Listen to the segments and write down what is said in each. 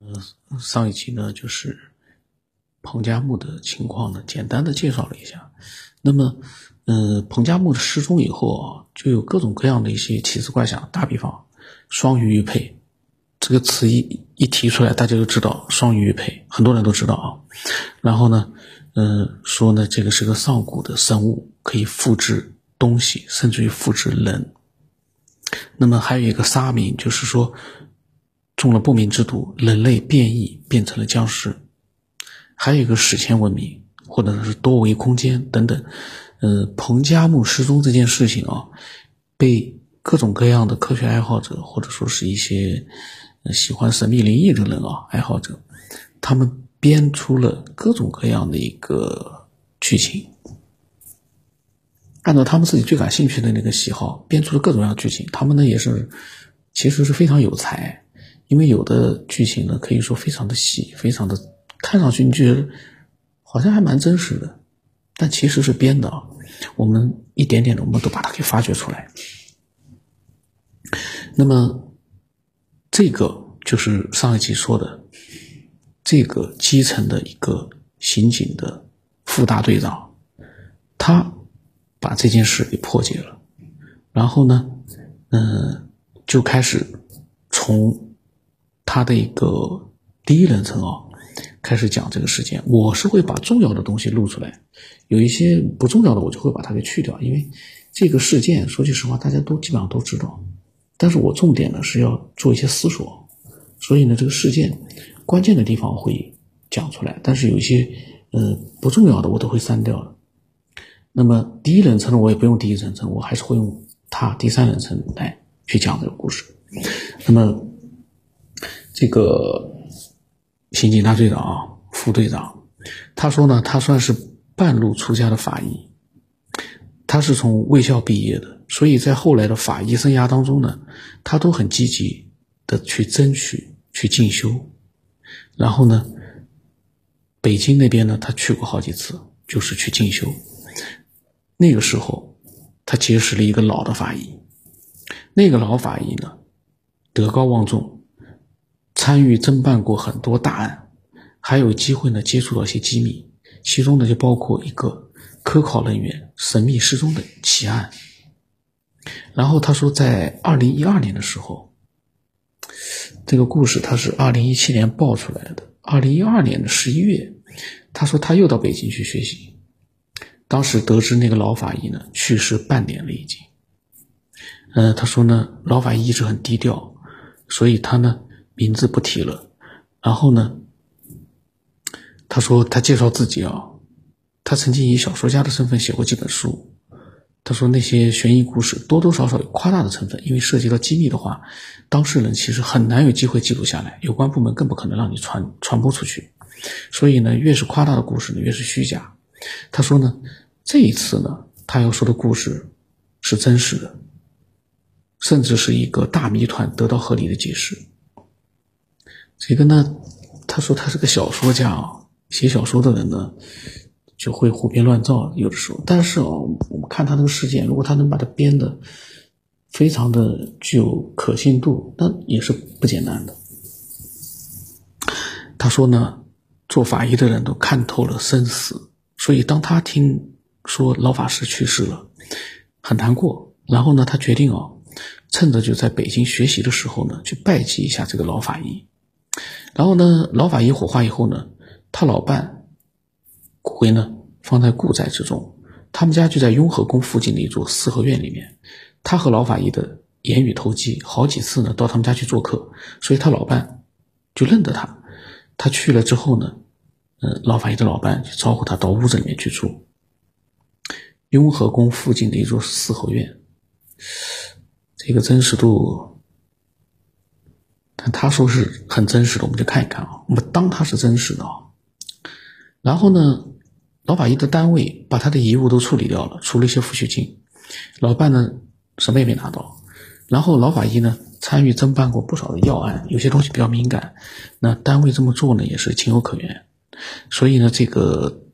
呃，上一期呢，就是彭加木的情况呢，简单的介绍了一下。那么，呃，彭加木的失踪以后啊，就有各种各样的一些奇思怪想。打比方，双鱼玉佩这个词一一提出来，大家就知道双鱼玉佩，很多人都知道啊。然后呢，呃，说呢，这个是个上古的生物，可以复制东西，甚至于复制人。那么还有一个沙名，就是说。中了不明之毒，人类变异变成了僵尸。还有一个史前文明，或者是多维空间等等。呃，彭加木失踪这件事情啊，被各种各样的科学爱好者，或者说是一些喜欢神秘灵异的人啊，爱好者，他们编出了各种各样的一个剧情，按照他们自己最感兴趣的那个喜好编出了各种各样的剧情。他们呢也是，其实是非常有才。因为有的剧情呢，可以说非常的细，非常的看上去你觉得好像还蛮真实的，但其实是编的啊。我们一点点的，我们都把它给发掘出来。那么这个就是上一集说的这个基层的一个刑警的副大队长，他把这件事给破解了，然后呢，嗯，就开始从。他的一个第一人称啊，开始讲这个事件。我是会把重要的东西录出来，有一些不重要的我就会把它给去掉。因为这个事件说句实话，大家都基本上都知道。但是我重点呢是要做一些思索，所以呢这个事件关键的地方会讲出来，但是有一些呃不重要的我都会删掉的。那么第一人称呢，我也不用第一人称，我还是会用他第三人称来去讲这个故事。那么。这个刑警大队长啊、副队长，他说呢，他算是半路出家的法医，他是从卫校毕业的，所以在后来的法医生涯当中呢，他都很积极的去争取去进修。然后呢，北京那边呢，他去过好几次，就是去进修。那个时候，他结识了一个老的法医，那个老法医呢，德高望重。参与侦办过很多大案，还有机会呢接触到一些机密，其中呢就包括一个科考人员神秘失踪的奇案。然后他说，在二零一二年的时候，这个故事他是二零一七年爆出来的。二零一二年的十一月，他说他又到北京去学习，当时得知那个老法医呢去世半年了已经。呃，他说呢老法医一直很低调，所以他呢。名字不提了，然后呢？他说他介绍自己啊，他曾经以小说家的身份写过几本书。他说那些悬疑故事多多少少有夸大的成分，因为涉及到机密的话，当事人其实很难有机会记录下来，有关部门更不可能让你传传播出去。所以呢，越是夸大的故事呢，越是虚假。他说呢，这一次呢，他要说的故事是真实的，甚至是一个大谜团得到合理的解释。这个呢，他说他是个小说家啊，写小说的人呢就会胡编乱造，有的时候。但是啊，我们看他这个事件，如果他能把它编的非常的具有可信度，那也是不简单的。他说呢，做法医的人都看透了生死，所以当他听说老法师去世了，很难过。然后呢，他决定啊，趁着就在北京学习的时候呢，去拜祭一下这个老法医。然后呢，老法医火化以后呢，他老伴骨灰呢放在故宅之中，他们家就在雍和宫附近的一座四合院里面。他和老法医的言语投机，好几次呢到他们家去做客，所以他老伴就认得他。他去了之后呢，嗯，老法医的老伴就招呼他到屋子里面去住。雍和宫附近的一座四合院，这个真实度。他说是很真实的，我们就看一看啊。我们当他是真实的啊。然后呢，老法医的单位把他的遗物都处理掉了，除了一些抚恤金。老伴呢，什么也没拿到。然后老法医呢，参与侦办过不少的要案，有些东西比较敏感。那单位这么做呢，也是情有可原。所以呢，这个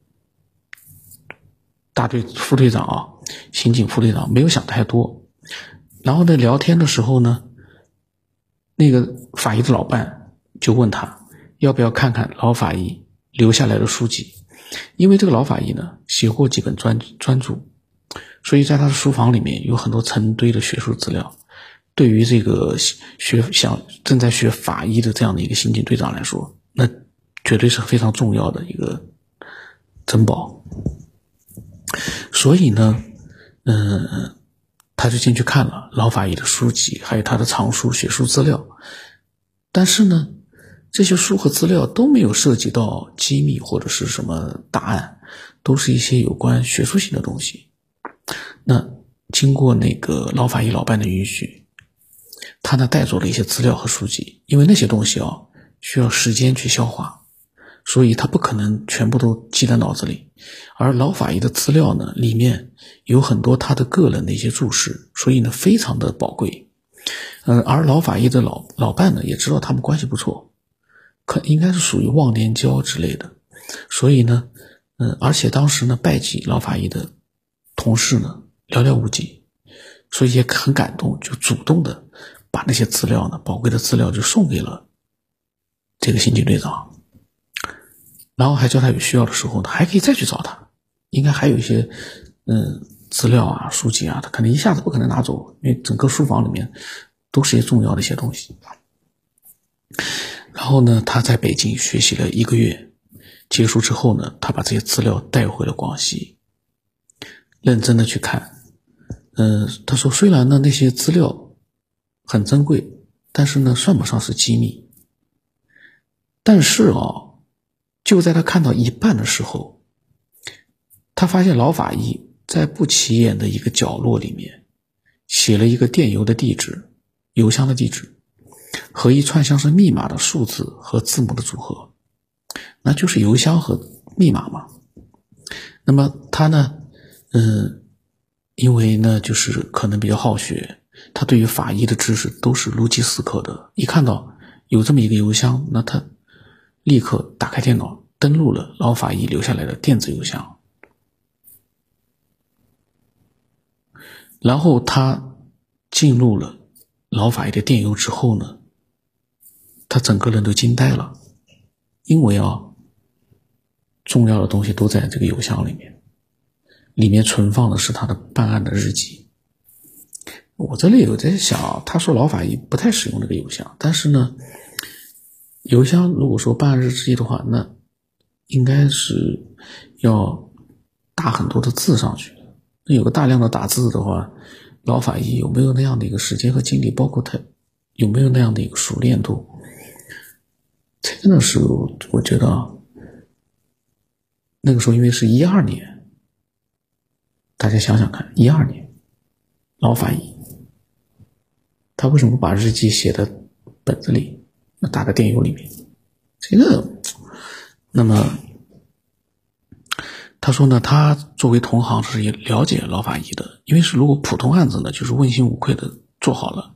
大队副队长啊，刑警副队长没有想太多。然后在聊天的时候呢。那个法医的老伴就问他：“要不要看看老法医留下来的书籍？因为这个老法医呢，写过几本专专著，所以在他的书房里面有很多成堆的学术资料。对于这个学想正在学法医的这样的一个刑警队长来说，那绝对是非常重要的一个珍宝。所以呢，嗯，他就进去看了老法医的书籍，还有他的藏书、学术资料。但是呢，这些书和资料都没有涉及到机密或者是什么答案，都是一些有关学术性的东西。那经过那个老法医老伴的允许。他呢带走了一些资料和书籍，因为那些东西啊需要时间去消化，所以他不可能全部都记在脑子里。而老法医的资料呢，里面有很多他的个人的一些注释，所以呢非常的宝贵。嗯，而老法医的老老伴呢也知道他们关系不错，可应该是属于忘年交之类的，所以呢，嗯，而且当时呢拜祭老法医的同事呢寥寥无几，所以也很感动，就主动的。把那些资料呢，宝贵的资料就送给了这个刑警队长，然后还叫他有需要的时候呢，还可以再去找他。应该还有一些嗯资料啊、书籍啊，他可能一下子不可能拿走，因为整个书房里面都是一些重要的一些东西。然后呢，他在北京学习了一个月，结束之后呢，他把这些资料带回了广西，认真的去看。嗯，他说虽然呢那些资料。很珍贵，但是呢，算不上是机密。但是啊，就在他看到一半的时候，他发现老法医在不起眼的一个角落里面，写了一个电邮的地址、邮箱的地址和一串像是密码的数字和字母的组合，那就是邮箱和密码嘛。那么他呢，嗯，因为呢，就是可能比较好学。他对于法医的知识都是如饥似渴的，一看到有这么一个邮箱，那他立刻打开电脑，登录了老法医留下来的电子邮箱，然后他进入了老法医的电邮之后呢，他整个人都惊呆了，因为啊，重要的东西都在这个邮箱里面，里面存放的是他的办案的日记。我这里有在想，他说老法医不太使用这个邮箱，但是呢，邮箱如果说办日记的话，那应该是要打很多的字上去。那有个大量的打字的话，老法医有没有那样的一个时间和精力？包括他有没有那样的一个熟练度？真的是我觉得，那个时候因为是一二年，大家想想看，一二年老法医。他为什么把日记写在本子里，那打在电邮里面？这个，那么他说呢，他作为同行是也了解老法医的，因为是如果普通案子呢，就是问心无愧的做好了。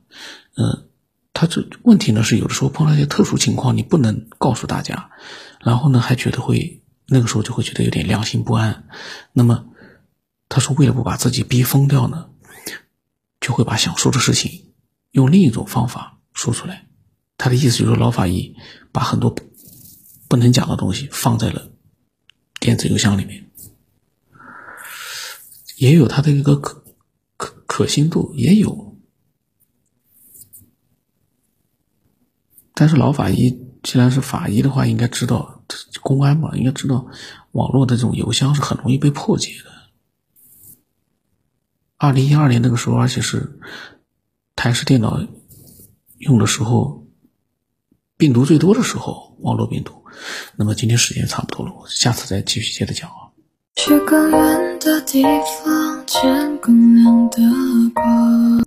嗯，他这问题呢是有的时候碰到一些特殊情况，你不能告诉大家，然后呢还觉得会那个时候就会觉得有点良心不安。那么他说，为了不把自己逼疯掉呢，就会把想说的事情。用另一种方法说出来，他的意思就是老法医把很多不能讲的东西放在了电子邮箱里面，也有他的一个可可可信度，也有。但是老法医既然是法医的话，应该知道公安嘛，应该知道网络的这种邮箱是很容易被破解的。二零一二年那个时候，而且是。台式电脑用的时候，病毒最多的时候，网络病毒。那么今天时间差不多了，我下次再继续接着讲啊。去更远的地方，见更亮的光。